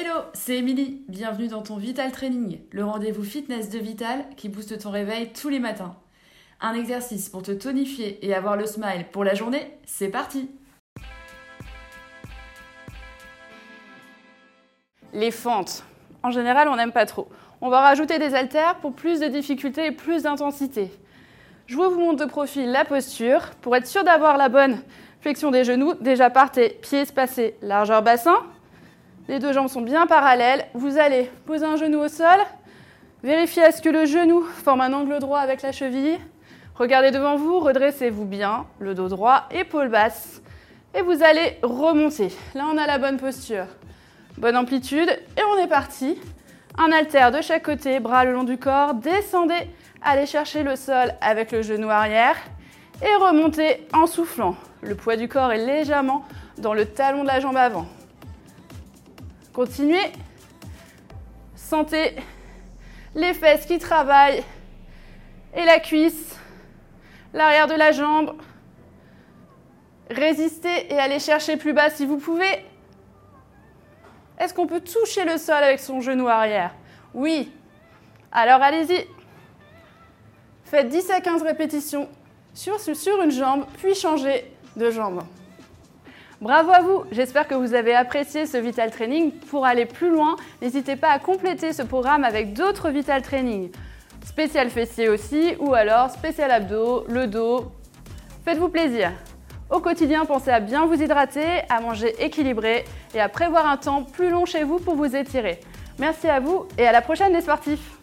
Hello, c'est Émilie. Bienvenue dans ton Vital Training, le rendez-vous fitness de Vital qui booste ton réveil tous les matins. Un exercice pour te tonifier et avoir le smile pour la journée, c'est parti Les fentes. En général, on n'aime pas trop. On va rajouter des haltères pour plus de difficulté et plus d'intensité. Je vous montre de profil la posture. Pour être sûr d'avoir la bonne flexion des genoux, déjà partez, pieds espacés, largeur bassin, les deux jambes sont bien parallèles. Vous allez poser un genou au sol. Vérifiez à ce que le genou forme un angle droit avec la cheville. Regardez devant vous, redressez-vous bien, le dos droit, épaule basse. Et vous allez remonter. Là, on a la bonne posture. Bonne amplitude. Et on est parti. Un haltère de chaque côté, bras le long du corps. Descendez, allez chercher le sol avec le genou arrière. Et remontez en soufflant. Le poids du corps est légèrement dans le talon de la jambe avant. Continuez. Sentez les fesses qui travaillent et la cuisse, l'arrière de la jambe. Résistez et allez chercher plus bas si vous pouvez. Est-ce qu'on peut toucher le sol avec son genou arrière? Oui. Alors allez-y. Faites 10 à 15 répétitions sur, sur une jambe, puis changez de jambe. Bravo à vous, j'espère que vous avez apprécié ce Vital Training. Pour aller plus loin, n'hésitez pas à compléter ce programme avec d'autres Vital Training. Spécial fessier aussi, ou alors spécial abdos, le dos. Faites-vous plaisir. Au quotidien, pensez à bien vous hydrater, à manger équilibré et à prévoir un temps plus long chez vous pour vous étirer. Merci à vous et à la prochaine les sportifs